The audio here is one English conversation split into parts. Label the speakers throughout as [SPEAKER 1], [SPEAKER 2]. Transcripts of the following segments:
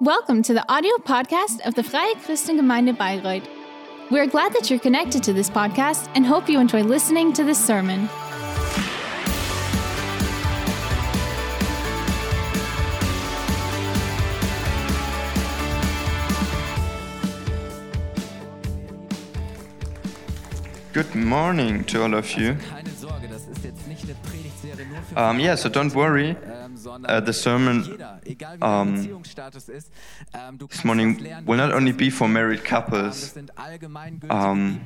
[SPEAKER 1] Welcome to the audio podcast of the Freie Christengemeinde Bayreuth. We're glad that you're connected to this podcast and hope you enjoy listening to this sermon.
[SPEAKER 2] Good morning to all of you.
[SPEAKER 3] Keine Sorge, das ist jetzt nicht eine Predigtserie nur für
[SPEAKER 2] Um, yeah, so don't worry. Uh, the sermon um, this morning will not only be for married couples. Um,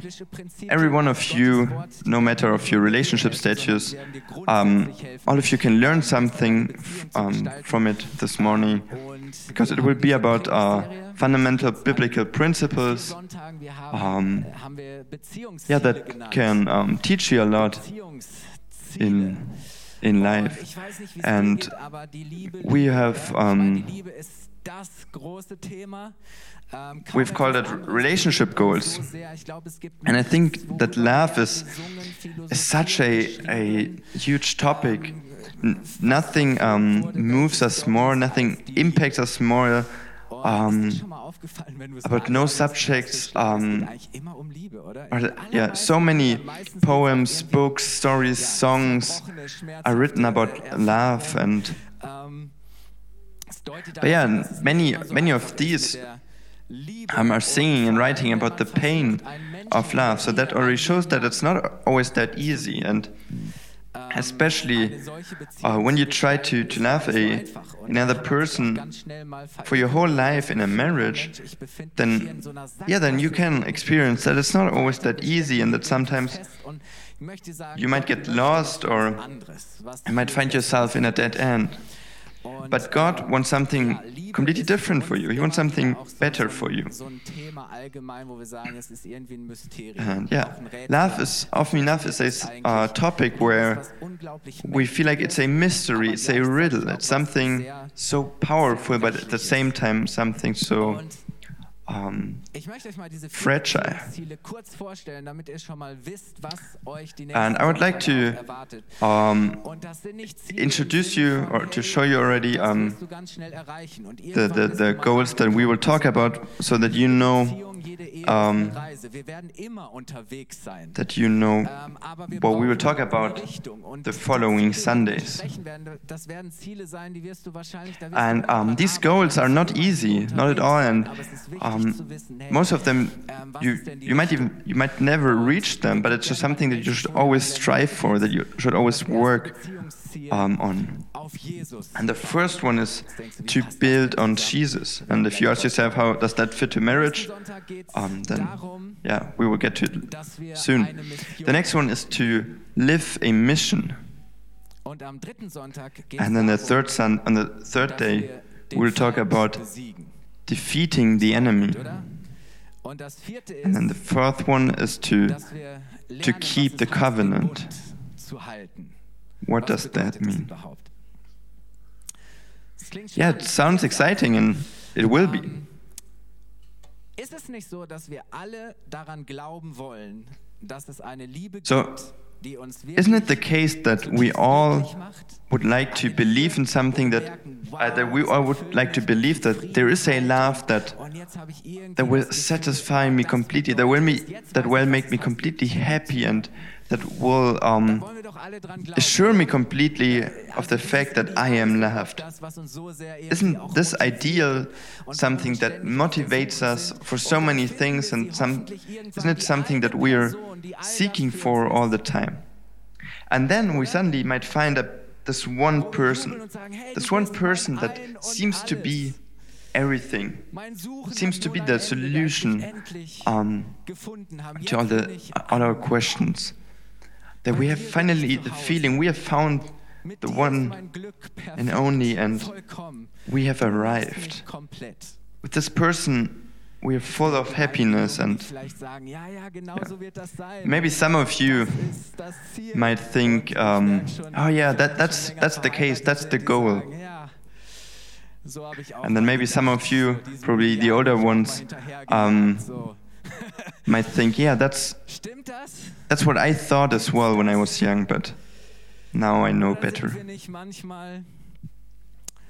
[SPEAKER 2] Every one of you, no matter of your relationship status, um, all of you can learn something um, from it this morning because it will be about uh, fundamental biblical principles um, yeah, that can um, teach you a lot in, in life.
[SPEAKER 3] ich weiß nicht, wie es
[SPEAKER 2] And
[SPEAKER 3] dir geht, aber die Liebe,
[SPEAKER 2] we have,
[SPEAKER 3] ja, ich meine,
[SPEAKER 2] um,
[SPEAKER 3] die Liebe ist das große Thema. Ähm,
[SPEAKER 2] we've called it relationship goals.
[SPEAKER 3] so sehr. Ich glaube, es gibt
[SPEAKER 2] And I think that love is, is such a, a huge topic.
[SPEAKER 3] ähm,
[SPEAKER 2] N- nothing um, moves us more, nothing impacts us more.
[SPEAKER 3] Und
[SPEAKER 2] um,
[SPEAKER 3] ist dir schon mal aufgefallen, wenn du es
[SPEAKER 2] about no subjects, um,
[SPEAKER 3] eigentlich immer um Liebe, oder?
[SPEAKER 2] Or
[SPEAKER 3] In
[SPEAKER 2] the-
[SPEAKER 3] den
[SPEAKER 2] yeah, so many
[SPEAKER 3] Fällen, meistens geht's
[SPEAKER 2] poems, books, stories, songs are written about love, and
[SPEAKER 3] Ähm,
[SPEAKER 2] But yeah,
[SPEAKER 3] darauf hin, dass es
[SPEAKER 2] many-
[SPEAKER 3] nicht immer so
[SPEAKER 2] many of these,
[SPEAKER 3] mit der Liebe
[SPEAKER 2] um, are singing and writing about the pain
[SPEAKER 3] versucht, einen Menschen
[SPEAKER 2] of love. So that already shows that it's not always that easy, and
[SPEAKER 3] ähm,
[SPEAKER 2] especially uh, when you try to, to love a, another person for your whole life in a marriage, then yeah, then you can experience that it's not always that easy, and that sometimes you might get lost or you might find yourself in a dead end. But God wants something completely different for you. He wants something better for you.
[SPEAKER 3] So ein Thema allgemein, wo wir sagen, es ist irgendwie ein Mysterium.
[SPEAKER 2] And yeah, love is often enough is a uh, topic where we feel like it's a mystery, it's a riddle, it's something so powerful, but at the same time something so um,
[SPEAKER 3] ich möchte euch mal diese
[SPEAKER 2] fragile.
[SPEAKER 3] Ziele kurz vorstellen, damit ihr schon mal wisst, was euch die
[SPEAKER 2] And
[SPEAKER 3] nächsten
[SPEAKER 2] I would like to, um,
[SPEAKER 3] Und das sind nicht Ziele
[SPEAKER 2] introduce you or to show you already um,
[SPEAKER 3] wirst du ganz schnell erreichen. Und
[SPEAKER 2] the, the, the goals that we will talk about so that you know
[SPEAKER 3] Beziehung, jede Ehe ist
[SPEAKER 2] um,
[SPEAKER 3] eine Wir werden immer unterwegs sein.
[SPEAKER 2] that you know
[SPEAKER 3] Ähm,
[SPEAKER 2] what we will talk about the following
[SPEAKER 3] Ziele, die wir
[SPEAKER 2] Sundays.
[SPEAKER 3] besprechen werden, das werden Ziele sein, die wirst du wahrscheinlich da wirst
[SPEAKER 2] And um, these goals are not easy, not at all, and
[SPEAKER 3] Aber es ist wichtig
[SPEAKER 2] um,
[SPEAKER 3] zu wissen, hey,
[SPEAKER 2] most of them
[SPEAKER 3] ähm,
[SPEAKER 2] you
[SPEAKER 3] ist denn die
[SPEAKER 2] you might even you might never reach them, but it's just something that you should always strive for, that you should always work um, on. And the first one is to build on Jesus. And if you ask yourself, how does that fit to marriage? Um, then, yeah, we will get to it soon. The next one is to live a mission.
[SPEAKER 3] und am dritten Sonntag geht's
[SPEAKER 2] And then the third son, on the third day, we'll talk about defeating the enemy.
[SPEAKER 3] oder? Und das vierte
[SPEAKER 2] And then the fourth one is to
[SPEAKER 3] dass wir lernen,
[SPEAKER 2] to keep the
[SPEAKER 3] es heißt, den
[SPEAKER 2] covenant.
[SPEAKER 3] Bund zu halten.
[SPEAKER 2] what does that mean?
[SPEAKER 3] überhaupt? Das klingt
[SPEAKER 2] Yeah, it sounds exciting and it will be.
[SPEAKER 3] Ähm, Ist es nicht so, dass wir alle daran glauben wollen, dass es eine Liebe
[SPEAKER 2] So,
[SPEAKER 3] gibt, die uns
[SPEAKER 2] Isn't it the
[SPEAKER 3] wirklich
[SPEAKER 2] case that we all would like to believe in something that uh, that we all would like to believe that there is a love that
[SPEAKER 3] Und jetzt habe ich irgendwie
[SPEAKER 2] that will satisfy me completely, that will me that will make me completely happy and that will um,
[SPEAKER 3] wollen wir doch alle dran glauben.
[SPEAKER 2] assure me completely of the fact that I am loved.
[SPEAKER 3] Das, was uns so sehr irgendwie
[SPEAKER 2] Isn't this ideal something that motivates us for so many things and some isn't it something that we're
[SPEAKER 3] Person, die all das
[SPEAKER 2] seeking for all the time? And then we suddenly might find that this one
[SPEAKER 3] Wo wir jubeln
[SPEAKER 2] person,
[SPEAKER 3] und sagen, hey,
[SPEAKER 2] this one person that seems to be everything, seems to be the solution
[SPEAKER 3] das ich endlich
[SPEAKER 2] um, to all the all our questions. That we have finally the feeling we have found the one and only, and we have arrived. With this person, we are full of happiness, and
[SPEAKER 3] sein.
[SPEAKER 2] maybe some of you might think, um, oh yeah, that, that's that's the case, that's the goal. And then maybe some of you, probably the older ones, um. might think, yeah, that's that's what I thought as well when I was young, but now I know better.
[SPEAKER 3] wir nicht manchmal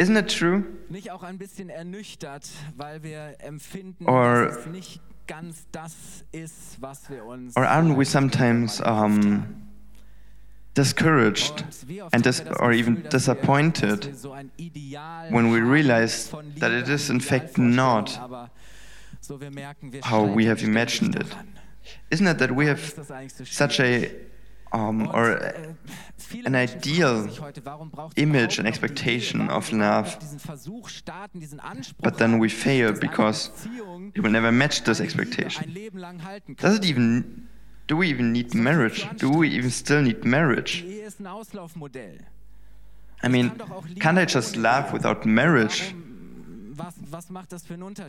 [SPEAKER 2] Isn't it true?
[SPEAKER 3] nicht auch ein bisschen ernüchtert, weil wir empfinden,
[SPEAKER 2] Or-
[SPEAKER 3] dass es nicht ganz das ist, was wir uns
[SPEAKER 2] Or aren't we sometimes um, discouraged
[SPEAKER 3] Und wie oft
[SPEAKER 2] and dis or even
[SPEAKER 3] dass wir- dass
[SPEAKER 2] disappointed
[SPEAKER 3] wir so ein Ideal
[SPEAKER 2] when we realize that it is in fact not how we have imagined it? Isn't it that we have
[SPEAKER 3] ist das eigentlich so
[SPEAKER 2] such a um, or
[SPEAKER 3] äh,
[SPEAKER 2] an ideal
[SPEAKER 3] sich heute, warum braucht es
[SPEAKER 2] image and expectation of love,
[SPEAKER 3] diesen Versuch starten, diesen Anspruch
[SPEAKER 2] but then we fail because it will never match this expectation?
[SPEAKER 3] ein Leben lang halten
[SPEAKER 2] Does it even do we even need marriage? Do we even still need marriage?
[SPEAKER 3] Die Ehe ist ein Auslaufmodell.
[SPEAKER 2] I mean, can't I just love without marriage?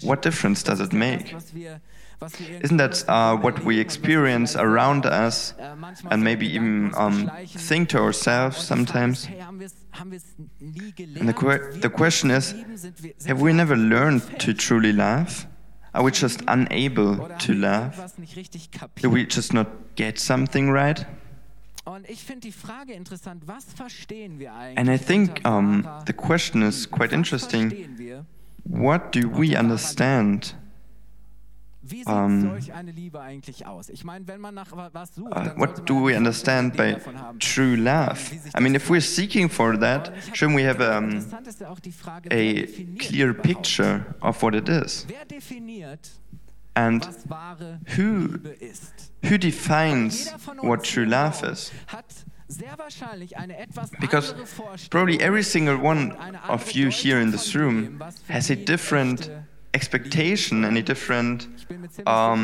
[SPEAKER 2] What difference does it
[SPEAKER 3] Das ist ja
[SPEAKER 2] make?
[SPEAKER 3] das, was wir- was wir
[SPEAKER 2] Isn't that uh, what we
[SPEAKER 3] und was wir
[SPEAKER 2] experience around us
[SPEAKER 3] äh,
[SPEAKER 2] and maybe even um, think to ourselves
[SPEAKER 3] Und die Frage ist,
[SPEAKER 2] sometimes?
[SPEAKER 3] hey, haben wir's- haben wir's nie gelernt?
[SPEAKER 2] And the, que- the question is
[SPEAKER 3] lieben? Sind wir- sind
[SPEAKER 2] have we never learned to truly love? Are we just unable to love?
[SPEAKER 3] irgendwas nicht richtig kapiert?
[SPEAKER 2] Do we just not get something right?
[SPEAKER 3] Und ich die Frage interessant, was verstehen wir eigentlich?
[SPEAKER 2] And I think um, the question is quite interesting. What do we understand? Um,
[SPEAKER 3] solch eine Liebe eigentlich aus? Ich meine, wenn man nach wa- was sucht,
[SPEAKER 2] Uh, what do we understand by true love? I mean, if we're seeking for that,
[SPEAKER 3] Und ich hab-
[SPEAKER 2] shouldn't we have um,
[SPEAKER 3] Interessant ist ja auch die Frage, wer
[SPEAKER 2] a clear picture of what it is? And who- who defines what true love is?
[SPEAKER 3] Hat sehr wahrscheinlich eine etwas
[SPEAKER 2] Because probably every single one of you here in this room
[SPEAKER 3] dem, was für
[SPEAKER 2] has a different expectation any different um,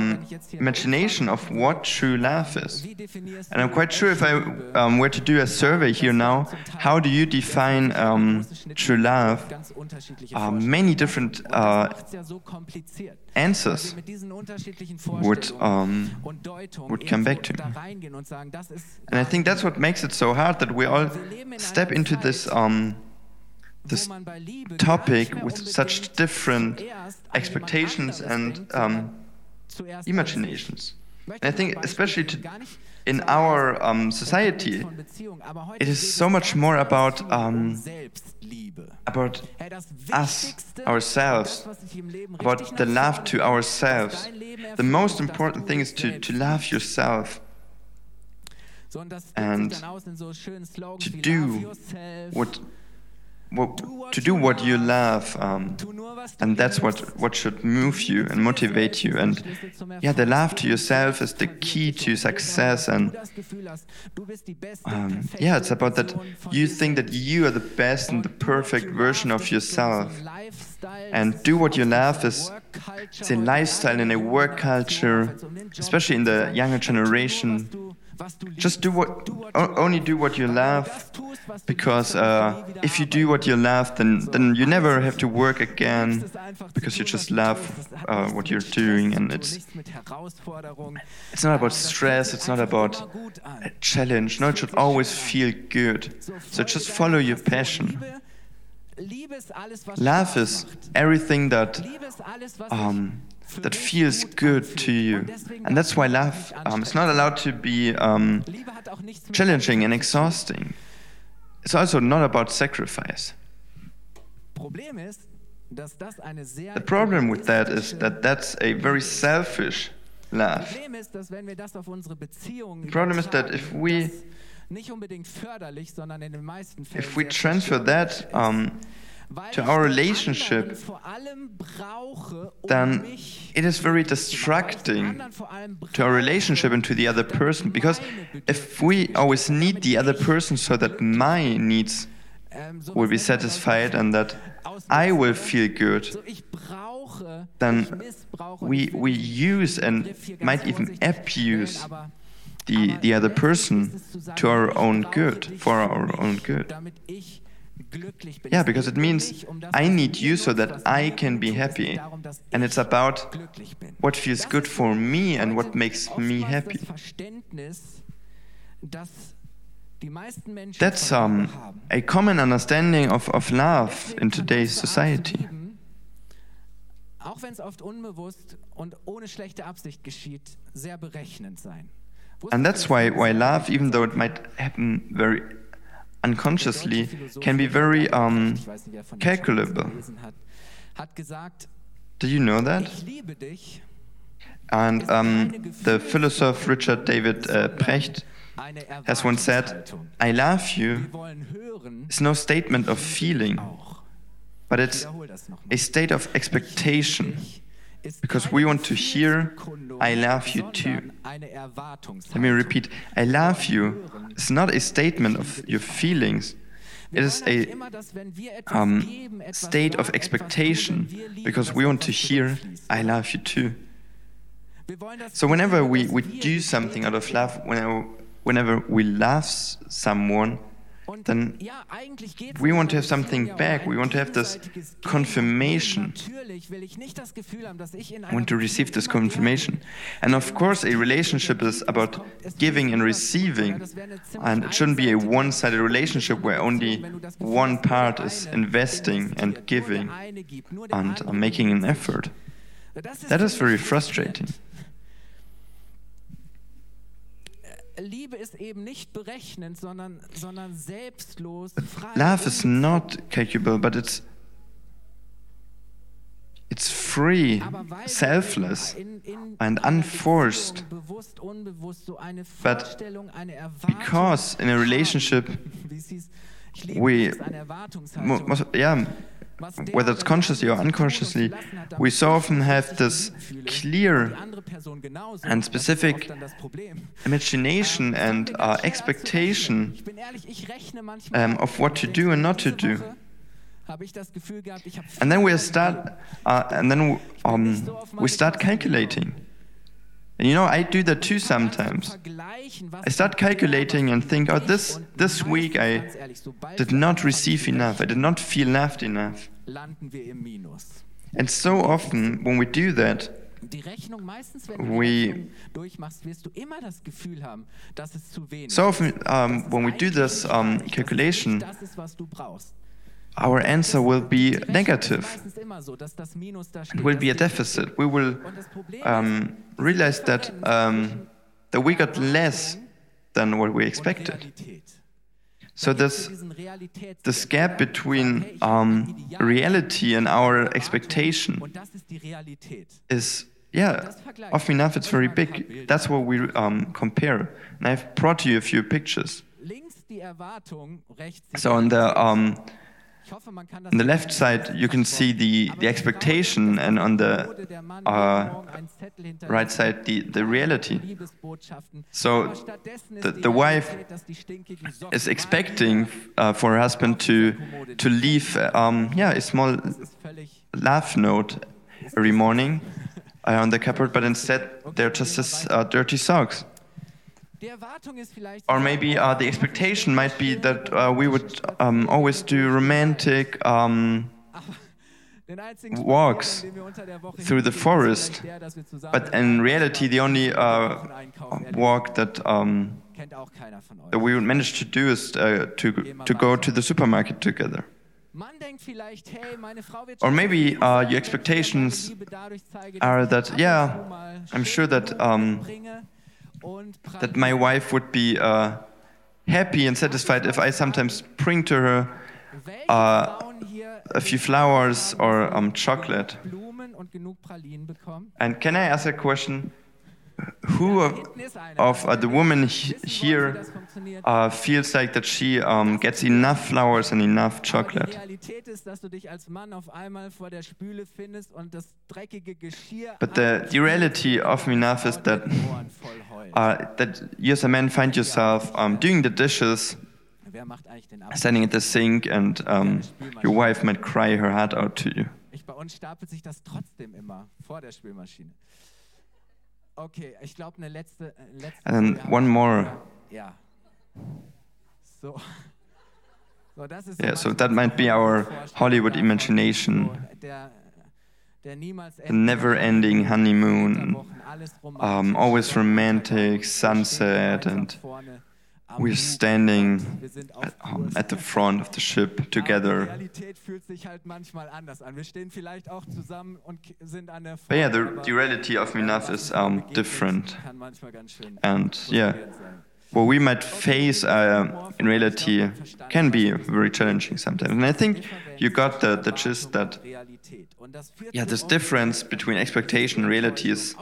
[SPEAKER 2] imagination of what true love is. And I'm quite sure if I um, were to do a survey here now, how do you define um, true love? Uh, many different uh, answers would um, would come back to.
[SPEAKER 3] ist
[SPEAKER 2] and I think that's what makes it so hard that we all step into this um, this
[SPEAKER 3] man bei Liebe
[SPEAKER 2] topic
[SPEAKER 3] gar nicht mehr
[SPEAKER 2] with such different
[SPEAKER 3] zuerst an jemand
[SPEAKER 2] expectations and um,
[SPEAKER 3] sondern zuerst an sich.
[SPEAKER 2] imaginations. And I think especially to, in our um, society,
[SPEAKER 3] von Beziehung, aber heute
[SPEAKER 2] it is so much more about,
[SPEAKER 3] um
[SPEAKER 2] about us, ourselves,
[SPEAKER 3] das, was dich im Leben
[SPEAKER 2] about the love to ourselves.
[SPEAKER 3] dass dein Leben
[SPEAKER 2] The most important thing is to, to love yourself,
[SPEAKER 3] So, und das drückt
[SPEAKER 2] and
[SPEAKER 3] sich dann aus in so schönen Slogans
[SPEAKER 2] to do
[SPEAKER 3] Love yourself,
[SPEAKER 2] what, what to do what you love, um, and that's what what should move you and motivate you. And yeah, the love to yourself is the key to success. And um, yeah, it's about that you think that you are the best and the perfect version of yourself. And do what you love is it's a lifestyle and a work culture, especially in the younger generation.
[SPEAKER 3] Was du- was du
[SPEAKER 2] Just do what,
[SPEAKER 3] Do what
[SPEAKER 2] o-
[SPEAKER 3] you
[SPEAKER 2] only do what you
[SPEAKER 3] Weil wenn du
[SPEAKER 2] love,
[SPEAKER 3] das tust, was du
[SPEAKER 2] because
[SPEAKER 3] liebst, dann musst
[SPEAKER 2] uh,
[SPEAKER 3] du nie wieder
[SPEAKER 2] if you do what you love, then then you never have to work again
[SPEAKER 3] es einfach zu
[SPEAKER 2] because you just love
[SPEAKER 3] tust. Das hat
[SPEAKER 2] uh, what you're doing, and it's
[SPEAKER 3] nichts mit Herausforderung.
[SPEAKER 2] it's not about stress. It's not about
[SPEAKER 3] immer gut an.
[SPEAKER 2] a challenge. No, it should always feel good. So just follow your passion.
[SPEAKER 3] Liebe, Liebe ist alles, was
[SPEAKER 2] Love is everything that
[SPEAKER 3] Liebe ist alles, was
[SPEAKER 2] um, that feels good to you, and that's why love um, is not allowed to be um,
[SPEAKER 3] sein. Liebe hat auch nichts mit
[SPEAKER 2] challenging and
[SPEAKER 3] Eifersucht zu tun.
[SPEAKER 2] exhausting. It's also not about sacrifice.
[SPEAKER 3] Problem ist, dass das eine sehr
[SPEAKER 2] The problem with that is that that's a very selfish love.
[SPEAKER 3] Problem ist, dass wenn wir das auf unsere Beziehungen
[SPEAKER 2] problem is that if we-
[SPEAKER 3] das nicht unbedingt förderlich, sondern in den meisten Fällen
[SPEAKER 2] If we transfer that um, to our relationship,
[SPEAKER 3] anderen vor allem brauche, um
[SPEAKER 2] then it is very
[SPEAKER 3] glücklich zu machen. Weil ich den
[SPEAKER 2] distracting
[SPEAKER 3] anderen vor allem
[SPEAKER 2] to our relationship and to the other person because if we always need the other person so that my needs
[SPEAKER 3] ähm,
[SPEAKER 2] will be
[SPEAKER 3] nennt man das
[SPEAKER 2] satisfied and that I will feel good,
[SPEAKER 3] So, ich brauche,
[SPEAKER 2] then we, we use and
[SPEAKER 3] Begriff hier ganz
[SPEAKER 2] might even abuse the, the other person
[SPEAKER 3] ist es zu sagen,
[SPEAKER 2] to our own good, for our own good. Yeah, because it means
[SPEAKER 3] um
[SPEAKER 2] I need you so that I can be happy.
[SPEAKER 3] geht darum, dass
[SPEAKER 2] And it's about what feels good for me and what makes me happy.
[SPEAKER 3] Das Verständnis, dass die meisten Menschen
[SPEAKER 2] That's um, a common understanding of, of love in today's
[SPEAKER 3] unsere Art zu
[SPEAKER 2] society.
[SPEAKER 3] Auch wenn es oft unbewusst und ohne schlechte Absicht geschieht, sehr berechnend sein.
[SPEAKER 2] And that's why, why love, even though it might happen very unconsciously can be very um,
[SPEAKER 3] ich weiß nicht, wer von den
[SPEAKER 2] calculable.
[SPEAKER 3] Scholz gelesen hat, hat gesagt,
[SPEAKER 2] Do you know that?
[SPEAKER 3] ich liebe dich,
[SPEAKER 2] And um, the philosopher Richard David uh, Precht has once said, I love you
[SPEAKER 3] Wir wollen hören,
[SPEAKER 2] is no statement of feeling, but it's
[SPEAKER 3] Wiederhol das nochmal.
[SPEAKER 2] a state of expectation. Because we want to hear, I love you too. Let me repeat I love you is not a statement of your feelings, it is a um, state of expectation because we want to hear, I love you too. So whenever we, we do something out of love, whenever, whenever we love someone, then we want to have something back. We want to have this confirmation. We want to receive this confirmation. And of course, a relationship is about giving and receiving. And it shouldn't be a one sided relationship where only one part is investing and giving and making an effort. That is very frustrating.
[SPEAKER 3] Liebe ist eben nicht berechnend, sondern, sondern selbstlos, frei.
[SPEAKER 2] Love is not calculable, but it's it's free,
[SPEAKER 3] Aber weil wir
[SPEAKER 2] selfless, and unforced.
[SPEAKER 3] Beziehung Bewusst, unbewusst so eine
[SPEAKER 2] But
[SPEAKER 3] Vorstellung, eine Erwartung.
[SPEAKER 2] Because in a relationship,
[SPEAKER 3] haben, wie es hieß, ich liebe
[SPEAKER 2] we,
[SPEAKER 3] es, eine
[SPEAKER 2] mo-
[SPEAKER 3] Erwartungshaltung.
[SPEAKER 2] most, yeah, whether it's consciously or
[SPEAKER 3] die Person uns
[SPEAKER 2] unconsciously, we so often have this clear
[SPEAKER 3] die andere Person genauso.
[SPEAKER 2] and specific
[SPEAKER 3] oft dann das Problem.
[SPEAKER 2] imagination
[SPEAKER 3] Ähm,
[SPEAKER 2] and uh,
[SPEAKER 3] ganz schnell
[SPEAKER 2] expectation
[SPEAKER 3] anzurechnen. Ich bin ehrlich, ich rechne manchmal
[SPEAKER 2] um, of what to do and not to do.
[SPEAKER 3] Diese Woche habe ich das Gefühl gehabt, ich habe
[SPEAKER 2] And then we start, uh, and then um, we start calculating. And you know, I do that too sometimes. I start calculating and think, oh, this this week I did not receive enough. I did not feel loved enough.
[SPEAKER 3] landen wir im Minus.
[SPEAKER 2] And so often, when we do that,
[SPEAKER 3] Die Rechnung meistens, wenn du
[SPEAKER 2] We-
[SPEAKER 3] durchmachst, wirst du immer das Gefühl haben, dass es zu wenig
[SPEAKER 2] so often um, when we do this um, calculation,
[SPEAKER 3] Das ist, was du brauchst.
[SPEAKER 2] our answer will be
[SPEAKER 3] Die Rechnung ist
[SPEAKER 2] negative.
[SPEAKER 3] meistens immer so, dass das Minus da steht.
[SPEAKER 2] It will be a deficit. We will
[SPEAKER 3] Und das Problem
[SPEAKER 2] um, realize that um, that we got less than what we expected. So this this gap between
[SPEAKER 3] Hey, ich hab
[SPEAKER 2] um, reality and our expectation
[SPEAKER 3] Und das ist die Realität.
[SPEAKER 2] is yeah often enough it's very big. that's what we um, compare. And i've brought you a few pictures.
[SPEAKER 3] Links die Erwartung, rechts die
[SPEAKER 2] so on the um,
[SPEAKER 3] Ich hoffe, man kann das
[SPEAKER 2] on the left side you can see the the expectation and on the
[SPEAKER 3] Wurde der Mann
[SPEAKER 2] uh,
[SPEAKER 3] jeden Morgen einen Zettel hinterlassen,
[SPEAKER 2] right side the the reality. So,
[SPEAKER 3] Aber stattdessen ist
[SPEAKER 2] the- the wife
[SPEAKER 3] Realität, dass die stinkigen Socken
[SPEAKER 2] is expecting uh, for her husband to to leave um, yeah a small
[SPEAKER 3] Das ist völlig
[SPEAKER 2] laugh note every morning. Uh, on the cupboard but instead they're just as uh, dirty socks
[SPEAKER 3] Die Erwartung ist vielleicht
[SPEAKER 2] Or maybe uh, the expectation might be that uh, we would um, always do romantic um, walks
[SPEAKER 3] Spaziergang, den wir unter der Woche
[SPEAKER 2] through the forest.
[SPEAKER 3] vielleicht der, dass wir zusammen
[SPEAKER 2] but in reality, the only uh,
[SPEAKER 3] Wochen einkaufen erleben.
[SPEAKER 2] walk that um,
[SPEAKER 3] kennt auch keiner von euch.
[SPEAKER 2] that we would manage to do is uh, to to go to the supermarket together.
[SPEAKER 3] Man denkt vielleicht, hey, meine Frau wird
[SPEAKER 2] Or maybe, uh, your expectations
[SPEAKER 3] meine Liebe dadurch zeige,
[SPEAKER 2] are that, yeah,
[SPEAKER 3] und zu mal
[SPEAKER 2] I'm sure that, um, That my wife would be uh, happy and satisfied if I sometimes bring to her uh, a few flowers or um, chocolate.
[SPEAKER 3] Blumen und genug Pralinen bekommen?
[SPEAKER 2] And can I ask a question? Who of,
[SPEAKER 3] Hinten ist eine.
[SPEAKER 2] of uh, the women he-
[SPEAKER 3] Wissen wollen, wie
[SPEAKER 2] here uh, feels like that she um, gets enough flowers and enough chocolate?
[SPEAKER 3] Realität ist, dass du dich als Mann auf einmal vor der Spüle findest und das dreckige Geschirr
[SPEAKER 2] But the, the reality of enough is that,
[SPEAKER 3] Ohren voll heult.
[SPEAKER 2] uh, that you as a man find yourself um, doing the dishes,
[SPEAKER 3] Wer macht eigentlich den Abwasch?
[SPEAKER 2] standing at the sink, and um, your wife might cry her heart out to you.
[SPEAKER 3] Bei uns stapelt sich das trotzdem immer vor der Spülmaschine. Okay, ich glaube eine letzte. Äh, letzte
[SPEAKER 2] And then one more.
[SPEAKER 3] Ja. So. So, das ist
[SPEAKER 2] Yeah, so that might be our Hollywood imagination.
[SPEAKER 3] Der, der
[SPEAKER 2] The never-ending honeymoon, um, always romantic, sunset, and we're standing
[SPEAKER 3] Wir sind auf
[SPEAKER 2] at, um, at the front of the ship together.
[SPEAKER 3] Realität fühlt sich halt manchmal anders an. Wir stehen vielleicht auch zusammen und k- sind an der
[SPEAKER 2] But yeah, the, the reality of
[SPEAKER 3] was
[SPEAKER 2] is um, different.
[SPEAKER 3] Kann manchmal ganz schön
[SPEAKER 2] And yeah, what we might face uh, in reality can be very challenging sometimes. And I think you got the, the gist that yeah, this difference between expectation and reality is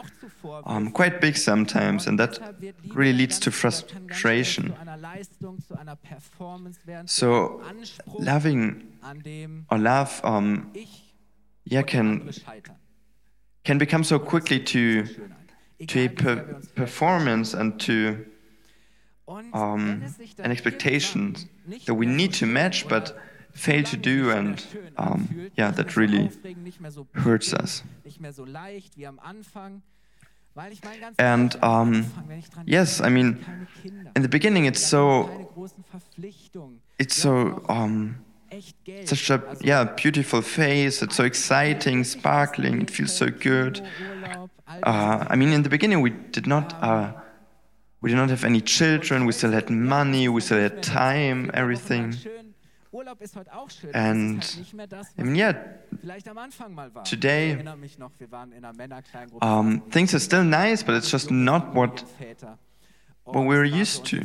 [SPEAKER 2] um, quite big sometimes, and that really leads to frustration. So, loving or love, um, yeah, can can become so quickly to to a per performance and to um, an expectation that we need to match, but fail to do, and um, yeah, that really hurts us. And um, yes, I mean, in the beginning, it's so, it's so, um, such a yeah beautiful face. It's so exciting, sparkling. It feels so good. Uh, I mean, in the beginning, we did not. Uh, we did not have any children. We still had money. We still had time. Everything. And I mean, yeah, today um, things are still nice, but it's just not what what we're used to.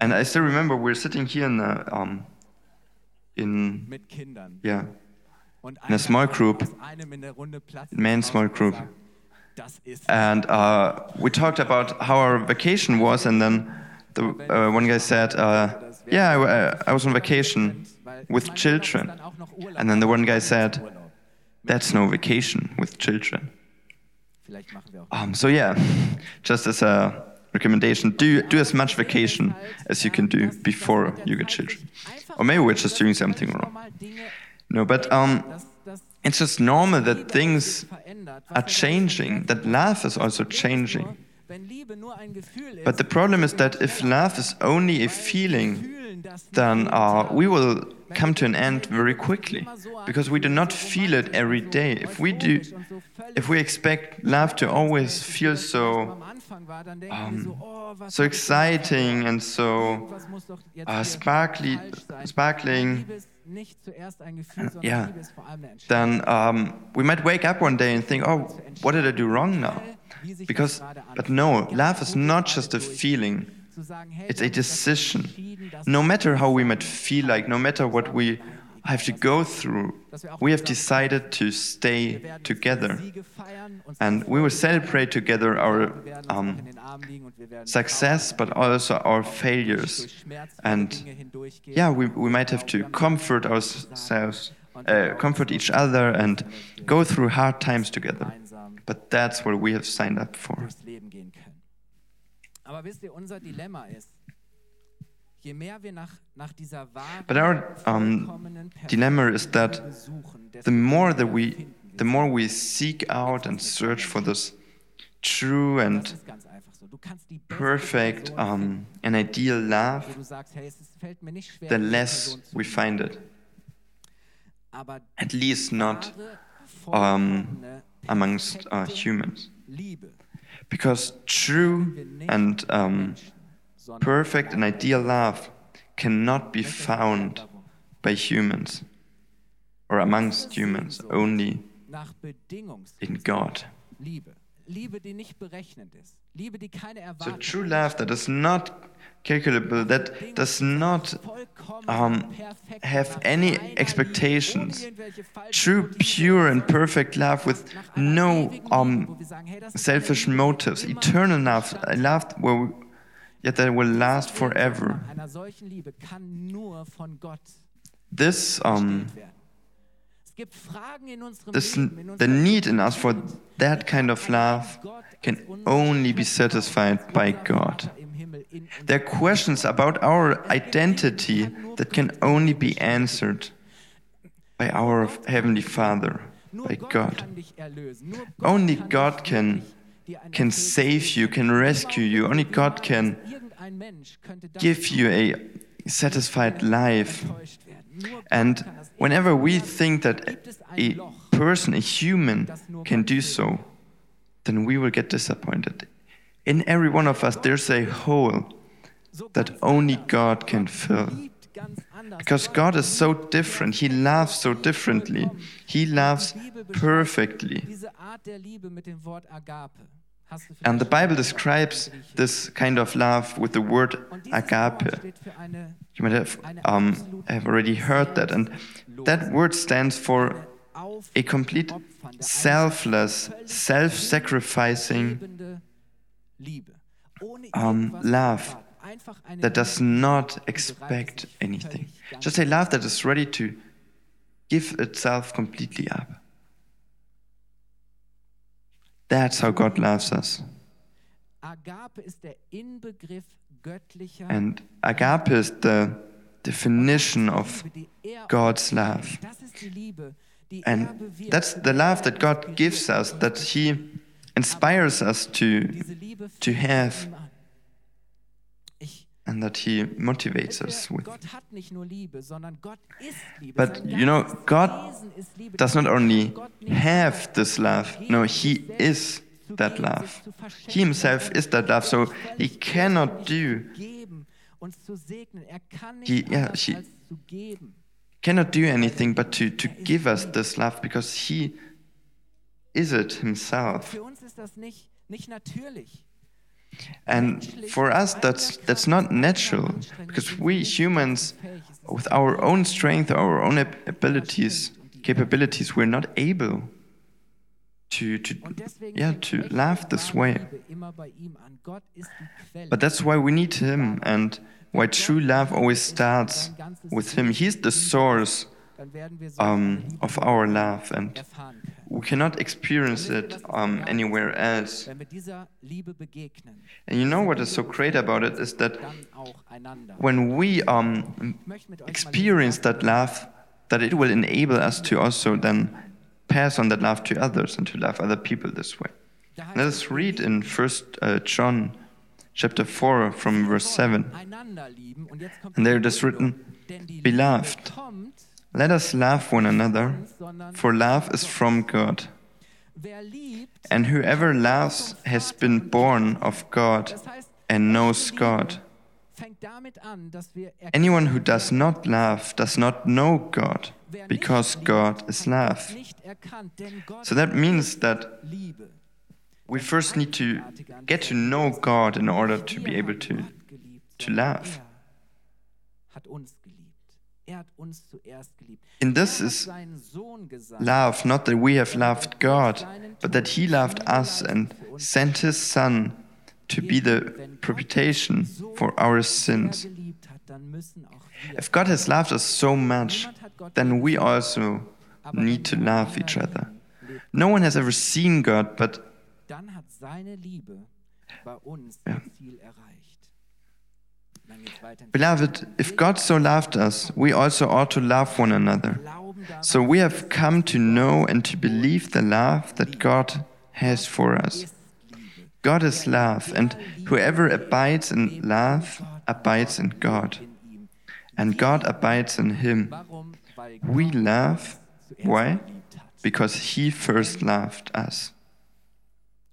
[SPEAKER 2] And I still remember we're sitting here in a, um, in yeah in a small group, main small group, and uh, we talked about how our vacation was, and then the uh, one guy said. Uh, yeah, I, uh, I was on vacation with children. And then the one guy said, that's no vacation with children. Um, so yeah, just as a recommendation, do, do as much vacation as you can do before you get children. Or maybe we're just doing something wrong. No, but um, it's just normal that things are changing, that life is also changing. But the problem is that if love is only a feeling, then uh, we will come to an end very quickly because we do not feel it every day. If we do, if we expect love to always feel so, um, so exciting and so uh, sparkly, sparkling, yeah, then um, we might wake up one day and think, oh, what did I do wrong now? Because, but no, love is not just a feeling, it's a decision. No matter how we might feel like, no matter what we have to go through, we have decided to stay together. And we will celebrate together our um, success, but also our failures. And yeah, we, we might have to comfort ourselves, uh, comfort each other, and go through hard times together. But that's what we have signed up for. But our um, dilemma is that the more that we, the more we seek out and search for this true and perfect um, and ideal love, the less we find it. At least not um, amongst uh, humans. Because true and um, perfect and ideal love cannot be found by humans or amongst humans, only in God. So true love that is not calculable, that does not um, have any expectations. True, pure, and perfect love with no um, selfish motives. Eternal love, a love where yet that will last forever. This um, this, the need in us for that kind of love can only be satisfied by God. There are questions about our identity that can only be answered by our Heavenly Father, by God. Only God can, can save you, can rescue you. Only God can give you a satisfied life. And whenever we think that a person, a human, can do so, then we will get disappointed. In every one of us, there's a hole that only God can fill. Because God is so different. He loves so differently. He loves perfectly. And the Bible describes this kind of love with the word agape. You might have, um, have already heard that. And that word stands for a complete selfless, self sacrificing um, love that does not expect anything. Just a love that is ready to give itself completely up. That's how God loves us.
[SPEAKER 3] Agape ist der Inbegriff göttlicher
[SPEAKER 2] And agape is the definition of
[SPEAKER 3] er
[SPEAKER 2] God's love.
[SPEAKER 3] schenkt. Das ist die Liebe, die
[SPEAKER 2] And
[SPEAKER 3] er
[SPEAKER 2] that's the love that God gives us, that He inspires us to, to have.
[SPEAKER 3] bei ihm an. Ich,
[SPEAKER 2] and that He motivates us with.
[SPEAKER 3] Gott hat nicht nur Liebe, sondern Gott ist Liebe.
[SPEAKER 2] But you know, God
[SPEAKER 3] Wesen ist Liebe.
[SPEAKER 2] Does not only
[SPEAKER 3] kann Gott nicht
[SPEAKER 2] have this love, no, He is that love.
[SPEAKER 3] sich zu verschenken,
[SPEAKER 2] He Himself is that love, so He cannot do
[SPEAKER 3] unabhängig geben, uns zu segnen. Er
[SPEAKER 2] He- yeah,
[SPEAKER 3] anders
[SPEAKER 2] he-
[SPEAKER 3] als zu geben.
[SPEAKER 2] cannot do anything but to, to give us this love because He is it Himself.
[SPEAKER 3] Für uns ist das nicht, nicht natürlich.
[SPEAKER 2] And for us, that's, that's not natural because we humans, with our own strength, our own abilities, capabilities, we're not able to, to, yeah, to love this way. But that's why we need Him and why true love always starts with Him. He's the source um, of our love and. We cannot experience it um, anywhere else.
[SPEAKER 3] Wenn wir dieser Liebe begegnen,
[SPEAKER 2] And you know what is so great about it is that
[SPEAKER 3] dann auch einander.
[SPEAKER 2] when we um,
[SPEAKER 3] Ich möchte mit euch mal
[SPEAKER 2] experience that love, that it will enable us to also then pass on that love to others and to love other people this way. Let us read in First uh, John chapter 4 from verse 7.
[SPEAKER 3] einander lieben. Und jetzt kommt
[SPEAKER 2] And there it is written, Beloved, Let us love one another, for love is from God. And whoever loves has been born of God and knows God. Anyone who does not love does not know God, because God is love. So that means that we first need to get to know God in order to be able to. To love.
[SPEAKER 3] Er hat uns geliebt. Er hat uns zuerst geliebt.
[SPEAKER 2] And this
[SPEAKER 3] er
[SPEAKER 2] is
[SPEAKER 3] seinen Sohn gesandt.
[SPEAKER 2] Love, not that we have loved God, but that He loved us and sent His Son to be the propitiation for our sins.
[SPEAKER 3] geliebt hat, dann müssen auch wir.
[SPEAKER 2] If God has loved us so much,
[SPEAKER 3] Niemand hat Gott
[SPEAKER 2] then we also need to love each other. No one has ever seen God, but
[SPEAKER 3] dann
[SPEAKER 2] beloved, if God so loved us, we also ought to love one another. So we have come to know and to believe the love that God has for us. God is love, and whoever abides in love abides in God, and God abides in him. We love, why? Because he first loved us.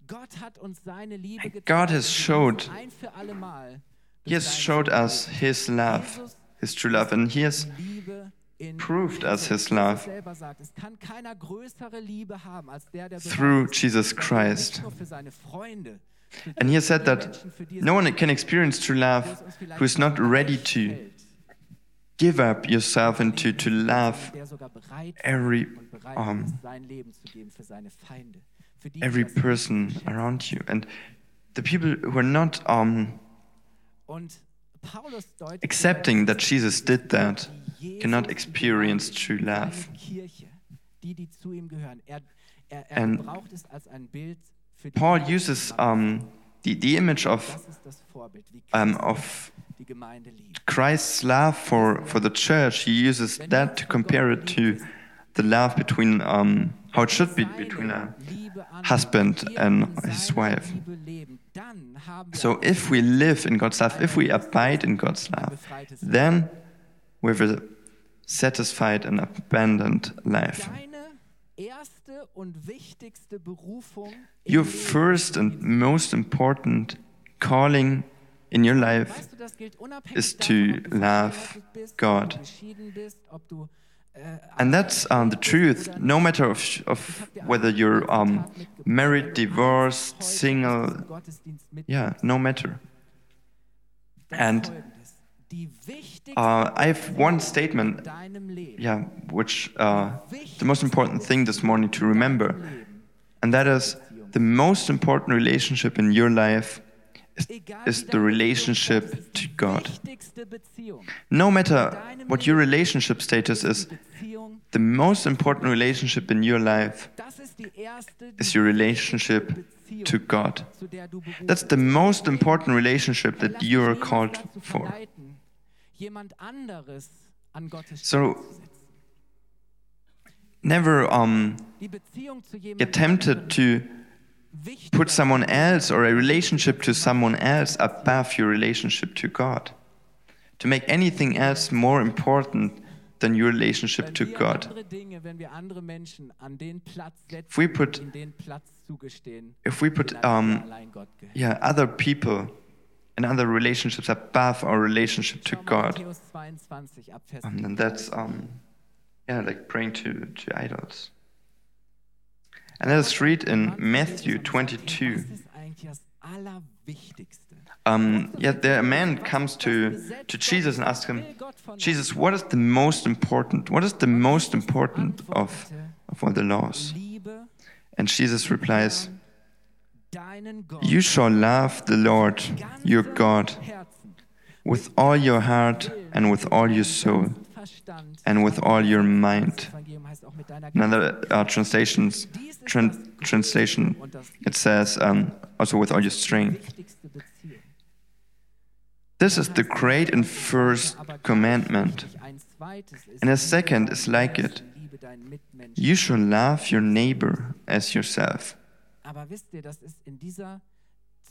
[SPEAKER 3] Gott hat uns seine Liebe gezeigt.
[SPEAKER 2] God has showed- He has showed us his love, his true love, and he has proved us his love through Jesus Christ. And he has said that no one can experience true love who is not ready to give up yourself and to, to love every, um, every person around you. And the people who are not um, accepting that Jesus did that cannot experience true love.
[SPEAKER 3] seine Kirche, die, die zu ihm gehören. Er, er, er
[SPEAKER 2] And
[SPEAKER 3] gebraucht es als ein Bild für die
[SPEAKER 2] Paul uses um, the, the image of,
[SPEAKER 3] Das ist das Vorbild, wie
[SPEAKER 2] um, of
[SPEAKER 3] die Gemeinde liebt.
[SPEAKER 2] Christ's love for, for the church. He uses that to compare it to the love between um, how it should be between a husband and his wife.
[SPEAKER 3] Liebe leben, dann haben wir
[SPEAKER 2] So if we live in God's love, if we abide in God's love, then we have a satisfied and abandoned life.
[SPEAKER 3] Deine erste und wichtigste Berufung
[SPEAKER 2] Your first and most important calling in your life
[SPEAKER 3] Weißt du, das gilt unabhängig
[SPEAKER 2] is to love God. And that's um, the truth, no matter of, of whether you're um, married, divorced, single, yeah, no matter. And uh, I have one statement, yeah, which uh, the most important thing this morning to remember, and that is the most important relationship in your life is,
[SPEAKER 3] egal
[SPEAKER 2] is
[SPEAKER 3] wie
[SPEAKER 2] the relationship to God. No matter what your relationship status is, the most important relationship in your life
[SPEAKER 3] das ist die erste, die
[SPEAKER 2] is your relationship to God.
[SPEAKER 3] zu der du berufen
[SPEAKER 2] That's the most important relationship that you are called for.
[SPEAKER 3] verleiten, jemand anderes an Gottes
[SPEAKER 2] So-
[SPEAKER 3] Stelle zu setzen.
[SPEAKER 2] Never um,
[SPEAKER 3] Die Beziehung zu jemand
[SPEAKER 2] get tempted to put someone else or a relationship to someone else above your relationship to God. To make anything else more important than your relationship to God.
[SPEAKER 3] andere Dinge, wenn wir andere Menschen an den Platz setzen,
[SPEAKER 2] If we put-
[SPEAKER 3] in den Platz zugestehen,
[SPEAKER 2] If we put um,
[SPEAKER 3] allein Gott gehört.
[SPEAKER 2] yeah, other people and other relationships above our relationship to God,
[SPEAKER 3] Matthäus 22 ab Vers
[SPEAKER 2] um, then that's um, yeah, like praying to, to idols. And let us read in Matthew 22.
[SPEAKER 3] Was ist eigentlich das Allerwichtigste?
[SPEAKER 2] Um, yeah, there a man comes to, to Jesus and asks him, Jesus, what is the most important? What is the most important of, of all the laws? And Jesus replies, You shall love the Lord your God with all your heart and with all your soul and with all your mind. Another uh, translations, tran- translation, it says um, also with all your strength. This is the great and first commandment. And a second is like it. You shall love your neighbor as yourself.
[SPEAKER 3] Aber wisst ihr, das ist in dieser,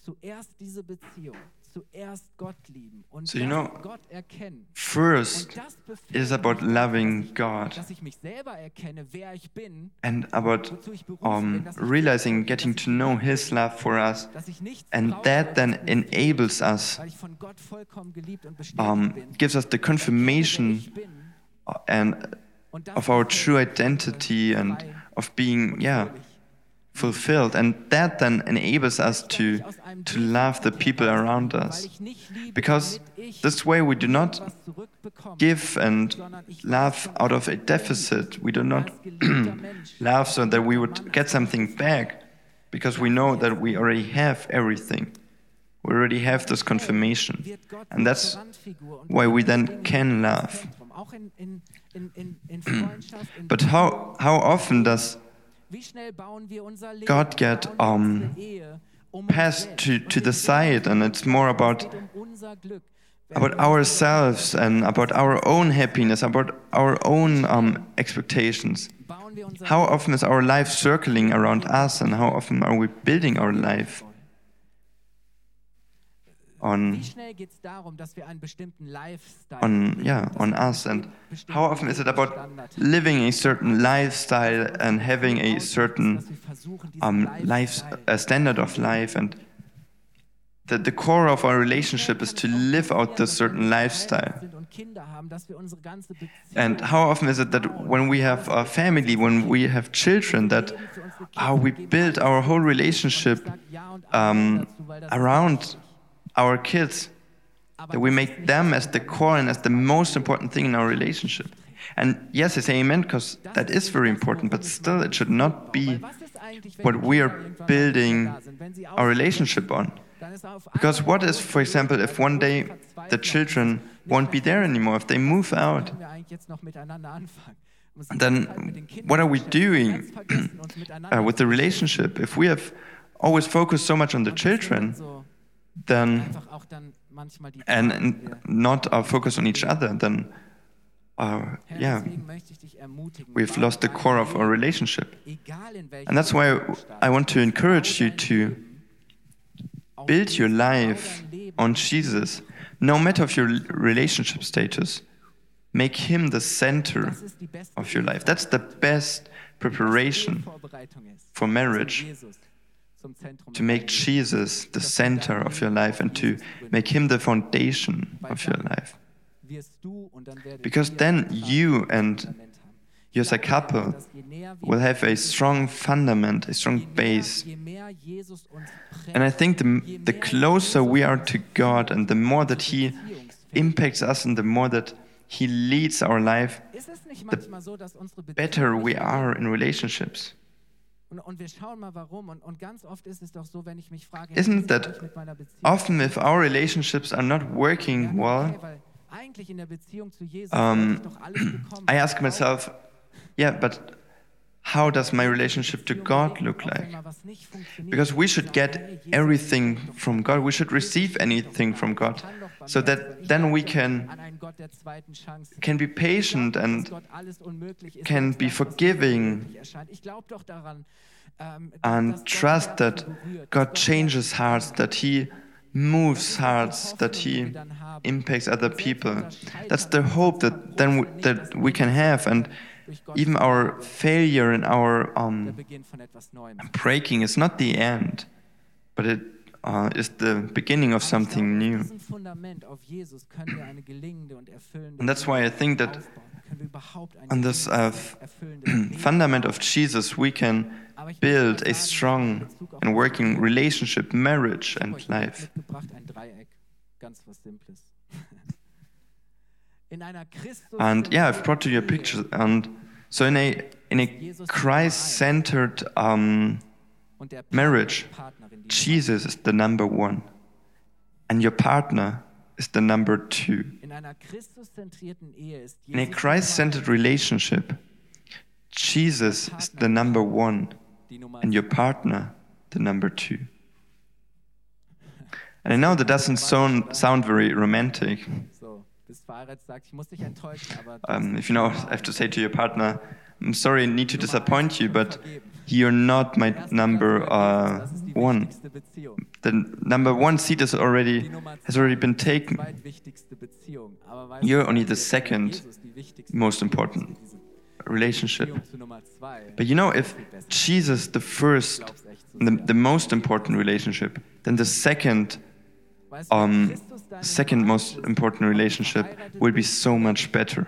[SPEAKER 3] zuerst diese Beziehung, zuerst Gott lieben und
[SPEAKER 2] So you know,
[SPEAKER 3] Gott erkennen.
[SPEAKER 2] First
[SPEAKER 3] Und das
[SPEAKER 2] it is about loving God
[SPEAKER 3] dass ich mich selber erkenne, wer ich bin,
[SPEAKER 2] and about
[SPEAKER 3] wozu ich berufen
[SPEAKER 2] um,
[SPEAKER 3] bin, dass ich,
[SPEAKER 2] realizing, getting to know His love for us.
[SPEAKER 3] dass ich nichts
[SPEAKER 2] And that then enables us,
[SPEAKER 3] weil ich von Gott vollkommen geliebt und bestätigt
[SPEAKER 2] um, gives us the confirmation and of our true identity and of being, yeah. Fulfilled. And that then enables us to, to love the people around us. Because this way we do not give and love out of a deficit. We do not love so that we would get something back because we know that we already have everything. We already have this confirmation. And that's why we then can love. But how, how often does God get um, passed to, to the side and it's more about about ourselves and about our own happiness, about our own um, expectations. How often is our life circling around us, and how often are we building our life on on yeah on us? And how often is it about living a certain lifestyle and having a certain um, life a standard of life and the, the core of our relationship is to live out this certain lifestyle. And how often is it that when we have a family, when we have children, that how we build our whole relationship um, around our kids, that we make them as the core and as the most important thing in our relationship. And yes, I say amen because that is very important, but still it should not be what we are building our relationship on. Because what is, for example, if one day the children won't be there anymore, if they move out, then what are we doing uh, with the relationship? If we have always focused so much on the children, then and, and not uh, focus on each other, then uh, yeah, we've lost the core of our relationship. And that's why I want to encourage you to build your life on Jesus, no matter of your relationship status. Make him the center of your life. That's the best preparation for marriage. To make Jesus the center of your life and to make him the foundation of your life. Because then you and you as a couple
[SPEAKER 3] dass je näher wir
[SPEAKER 2] will have a strong fundament, a strong base.
[SPEAKER 3] je mehr Jesus uns prägt,
[SPEAKER 2] And I think the, the closer we are to God and the more that He impacts us and the more that He leads our life,
[SPEAKER 3] Ist es nicht manchmal so, dass unsere
[SPEAKER 2] better we are in relationships.
[SPEAKER 3] Und, und wir schauen mal warum. Und, und ganz oft ist es doch so, wenn ich mich frage,
[SPEAKER 2] Isn't
[SPEAKER 3] wie ist es
[SPEAKER 2] that
[SPEAKER 3] mit meiner Beziehung?
[SPEAKER 2] Often, if our relationships are not working well,
[SPEAKER 3] eigentlich in der Beziehung zu Jesus
[SPEAKER 2] Um,
[SPEAKER 3] doch alles bekommen.
[SPEAKER 2] I ask myself, yeah, but how does my relationship to God look like? Because we should get everything from God. We should receive anything from God so that then we can can be patient and can be forgiving and trust that God changes hearts, that He moves hearts, that He impacts other people. That's the hope that then w- that we can have, and even our failure and our um, breaking is not the end, but it uh, is the beginning of something new. And that's why I think that on this uh, fundament of Jesus, we can build a strong and working relationship, marriage, and life.
[SPEAKER 3] Mitgebracht ein Dreieck, ganz was Simples. In einer Christus
[SPEAKER 2] And yeah, I've brought to you a picture. And so in a in a Christ-centered um, marriage, Jesus is the number one, and your partner is the number two.
[SPEAKER 3] in einer Christuszentrierten Ehe ist
[SPEAKER 2] In a Christ-centered relationship, Jesus is the number one, and your partner the number two. And I know that doesn't sound sound very romantic.
[SPEAKER 3] so. Bist verheiratet, sagst, ich muss dich enttäuschen, aber
[SPEAKER 2] Um, if you know, I have to say to your partner, I'm sorry, I need to disappoint you, but you're not my number uh,
[SPEAKER 3] das ist die
[SPEAKER 2] one. The number one seat is already has already been taken.
[SPEAKER 3] zweitwichtigste Beziehung. Aber weißt
[SPEAKER 2] You're only the second
[SPEAKER 3] Jesus die wichtigste
[SPEAKER 2] most important relationship.
[SPEAKER 3] Beziehung zu Nummer zwei.
[SPEAKER 2] But you know, if. Jesus is the first,
[SPEAKER 3] Glaub's echt so
[SPEAKER 2] the, the most important relationship, then the second,
[SPEAKER 3] Weißt du, wenn
[SPEAKER 2] um, second most important relationship will be so much better.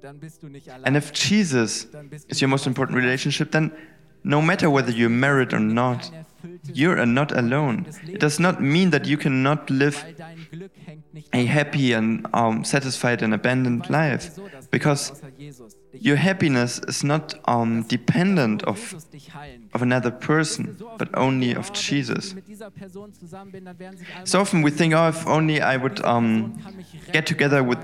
[SPEAKER 3] Dann bist du nicht allein.
[SPEAKER 2] And if Jesus is your most important relationship, then no matter whether you're married or not, you are not alone. It does not mean that you cannot live a happy and um, satisfied and
[SPEAKER 3] du,
[SPEAKER 2] life because your happiness is not um, dependent of, of another person, but only of Jesus. So often we think, oh, if only I would um, get together with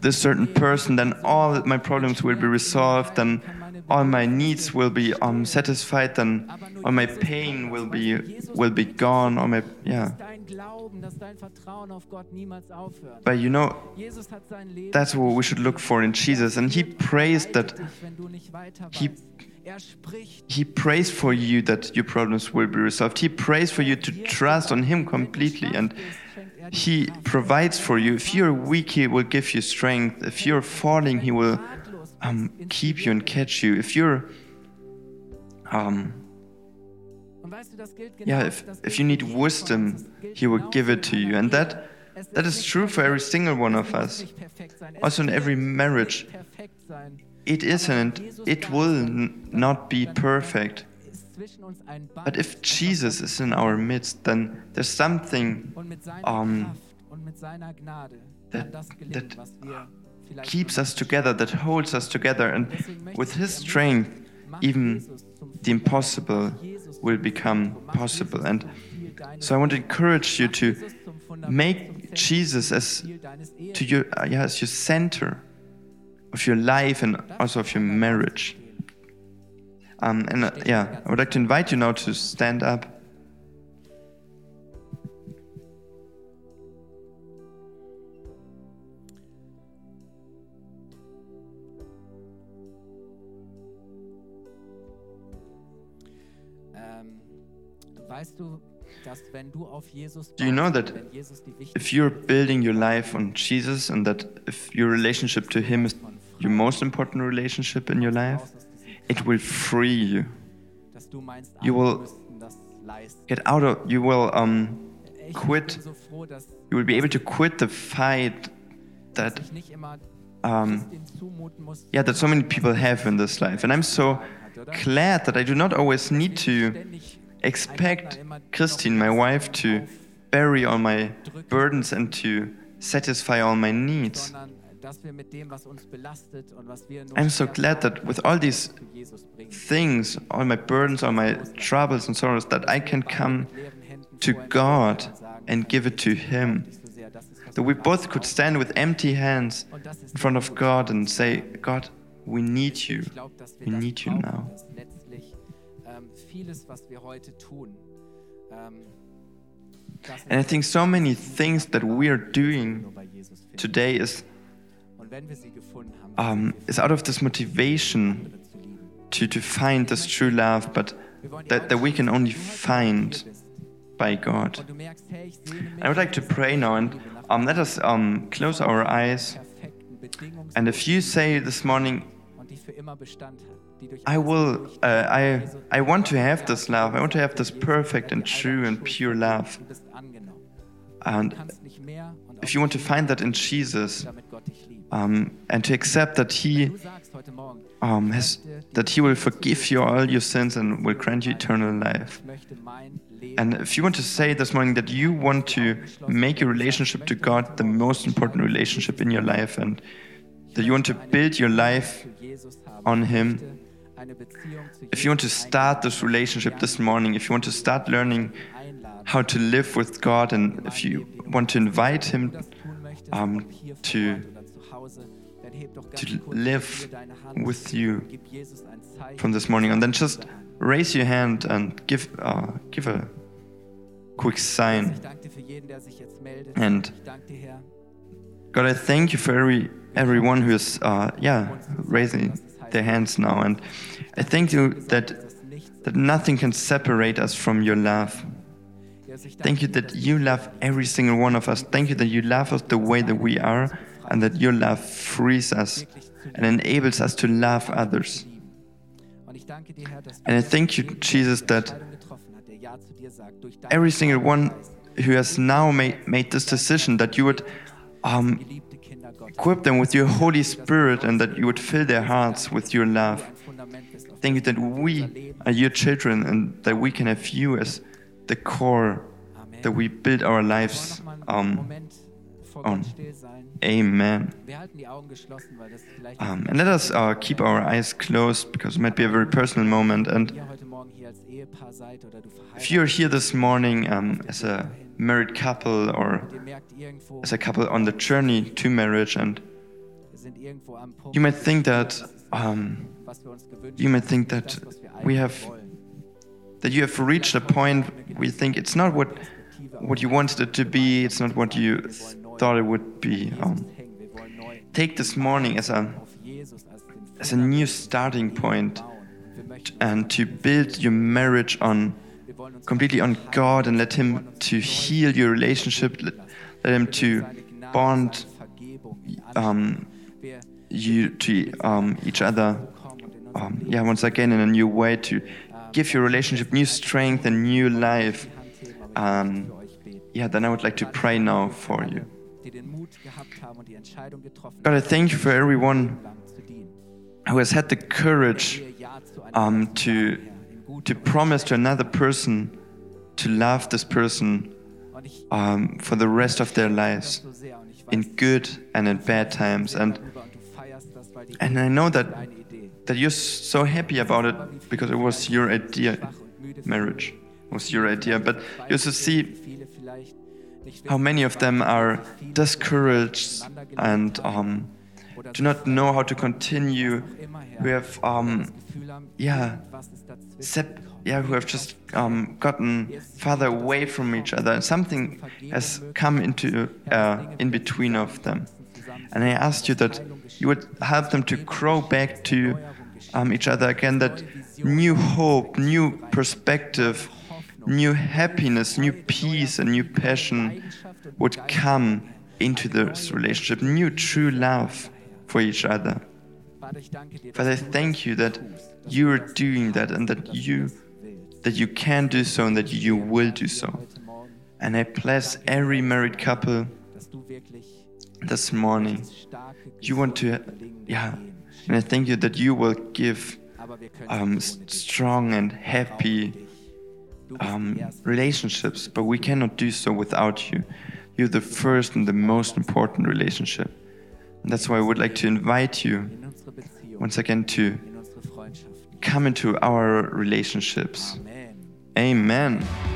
[SPEAKER 2] this certain person, then all my problems will be resolved, then all my needs will be um, satisfied, then all my pain will be will be gone. All my yeah. But you know, that's what we should look for in Jesus, and He prays that He- He prays for you that your problems will be resolved. He prays for you to trust on Him completely, and He provides for you. If you're weak, He will give you strength. If you're falling, He will um, keep you and catch you. If you're um, yeah, if, if you need wisdom, He will give it to you, and that that is true for every single one of us. Also in every marriage. it isn't, it will not be perfect. But if Jesus is in our midst, then there's something um, that- that keeps us together, that holds us together, and with His strength, even the impossible will become possible. And
[SPEAKER 3] zum Ziel deines
[SPEAKER 2] so I want to encourage you to
[SPEAKER 3] Jesus zum Fundament,
[SPEAKER 2] make Jesus as to your uh, yeah, as your center of your life and also of your marriage. Um, and uh, yeah, I would like to invite you now to stand up. Do you know that
[SPEAKER 3] wenn Jesus die
[SPEAKER 2] If you're building your life on Jesus and that if your relationship to Him is your most important relationship in your life,
[SPEAKER 3] raus aus diesem
[SPEAKER 2] it will free you.
[SPEAKER 3] dass du meinst,
[SPEAKER 2] You will
[SPEAKER 3] müssten das leisten.
[SPEAKER 2] Get out of, you will um, quit.
[SPEAKER 3] bin so froh, dass
[SPEAKER 2] you will be able to quit the fight that
[SPEAKER 3] ich nicht immer
[SPEAKER 2] um,
[SPEAKER 3] Christin zumuten muss.
[SPEAKER 2] yeah, that so many people have in this life. And I'm so glad that I do not always need to expect Christine, my wife, to bury all my burdens and to satisfy all my needs. I'm so glad that with all these things, all my burdens, all my troubles and sorrows, that I can come to God and give it to Him.
[SPEAKER 3] "Dich so sehr, das ist, was
[SPEAKER 2] That we both could stand with empty hands in front of God and say, God, we need you. We need you now.
[SPEAKER 3] Vieles, was wir heute tun, ähm,
[SPEAKER 2] And I think so many things that we are doing
[SPEAKER 3] nur bei Jesus finden.
[SPEAKER 2] today is,
[SPEAKER 3] Und wenn wir sie gefunden haben,
[SPEAKER 2] um, is out of this motivation
[SPEAKER 3] andere zu lieben.
[SPEAKER 2] to, to find this true love, but
[SPEAKER 3] Wir wollen dir
[SPEAKER 2] that, that we can only find by God.
[SPEAKER 3] Und du merkst, hey, ich sehne mich
[SPEAKER 2] I would like to pray now and um, let us um, close our eyes. And if you say this morning,
[SPEAKER 3] und die für immer Bestand hat, die durch
[SPEAKER 2] I will, uh, I, I want to have this love. I want to have this perfect and true and pure love.
[SPEAKER 3] Du bist angenommen.
[SPEAKER 2] And
[SPEAKER 3] Du kannst nicht mehr und
[SPEAKER 2] if you want to find that in Jesus,
[SPEAKER 3] damit Gott dich liebt.
[SPEAKER 2] um, and to accept that He
[SPEAKER 3] Du sagst heute Morgen,
[SPEAKER 2] um, has, that He will forgive you all your sins and will grant you eternal life.
[SPEAKER 3] ich möchte mein Leben
[SPEAKER 2] And if you want to say this morning that you want to make your relationship to God the most important relationship in your life and that you want to build your life
[SPEAKER 3] zu Jesus haben
[SPEAKER 2] on Him,
[SPEAKER 3] möchte, eine Beziehung zu
[SPEAKER 2] if you want to start this relationship this morning, if you want to start learning how to live with God, and if you want to invite Him
[SPEAKER 3] das tun möchtest,
[SPEAKER 2] um,
[SPEAKER 3] ob hier vor
[SPEAKER 2] to-
[SPEAKER 3] Ort oder zu Hause, dann heb doch ganz
[SPEAKER 2] to live
[SPEAKER 3] hier deine Hand
[SPEAKER 2] with you
[SPEAKER 3] Gib Jesus ein Zeichen
[SPEAKER 2] from this morning, and then just raise your hand and give uh, give a quick sign.
[SPEAKER 3] Ich danke dir für jeden, der sich jetzt meldet.
[SPEAKER 2] And
[SPEAKER 3] ich danke dir, Herr.
[SPEAKER 2] God, I thank you for every everyone who is uh, yeah raising their hands now, and I thank you that that nothing can separate us from your love. Thank you that you love every single one of us. Thank you that you love us the way that we are, and that your love frees us and enables us to love others. And I thank you, Jesus, that every single one who has now made, made this decision that you would um, equip them with your Holy Spirit and that you would fill their hearts with your love. Thank you that we are your children and that we can have you as the core that we build our lives on.
[SPEAKER 3] Moment vor
[SPEAKER 2] on.
[SPEAKER 3] Gott still sein.
[SPEAKER 2] Amen.
[SPEAKER 3] Wir halten die Augen geschlossen, weil das vielleicht
[SPEAKER 2] Um, and let us uh, keep our eyes closed because it might be a very personal moment. And
[SPEAKER 3] ihr heute Morgen hier als Ehepaar seid oder du
[SPEAKER 2] if you're here this morning um, as a married couple or
[SPEAKER 3] und ihr merkt irgendwo,
[SPEAKER 2] as a couple on the journey to marriage, and
[SPEAKER 3] wir sind irgendwo am Punkt,
[SPEAKER 2] you might think that um,
[SPEAKER 3] was wir uns gewünscht
[SPEAKER 2] you might think that
[SPEAKER 3] das, was wir
[SPEAKER 2] we have that you have reached a point where you think it's not what what you wanted it to be, it's not what you thought it would be. Um, take this morning as a as a new starting point and to build your marriage on completely on God and let Him to heal your relationship, let, let Him to bond um, you to um, each other. Um, yeah, once again in a new way to give your relationship new strength and new life. Um, yeah, then I would like to pray now for you. God, I thank you for everyone
[SPEAKER 3] haben, lang zu dienen.
[SPEAKER 2] who has had the courage
[SPEAKER 3] Ihr Ja zu einem
[SPEAKER 2] um, to
[SPEAKER 3] sagen, Herr, in guten
[SPEAKER 2] to promise to another person to love this person um, for the rest of their lives
[SPEAKER 3] so sehr und ich weiß,
[SPEAKER 2] in good and in bad times. And
[SPEAKER 3] darüber und du feierst das, weil die
[SPEAKER 2] and I know that that you're so happy about it because it was your idea,
[SPEAKER 3] schwach und müde
[SPEAKER 2] marriage was your idea. But you also see
[SPEAKER 3] viele vielleicht nicht
[SPEAKER 2] how many of them are discouraged and um, do not know how to continue. Who have um, yeah, sep- yeah, who have just um, gotten farther away from each other. Something has come into uh, in between of them. And I asked you that you would help them to grow back to um, each other again, that new hope, new perspective, new happiness, new peace, and new passion would come into this relationship, new true love for each other. Father, I thank you that you are doing that and that you that you can do so and that you will do so. And I bless every married couple this morning. You want to, yeah, and I thank you that you will give um, strong and happy um, relationships, but we cannot do so without you. You're the first and the most important relationship. And that's why I would like to invite you once again to come into our relationships. Amen.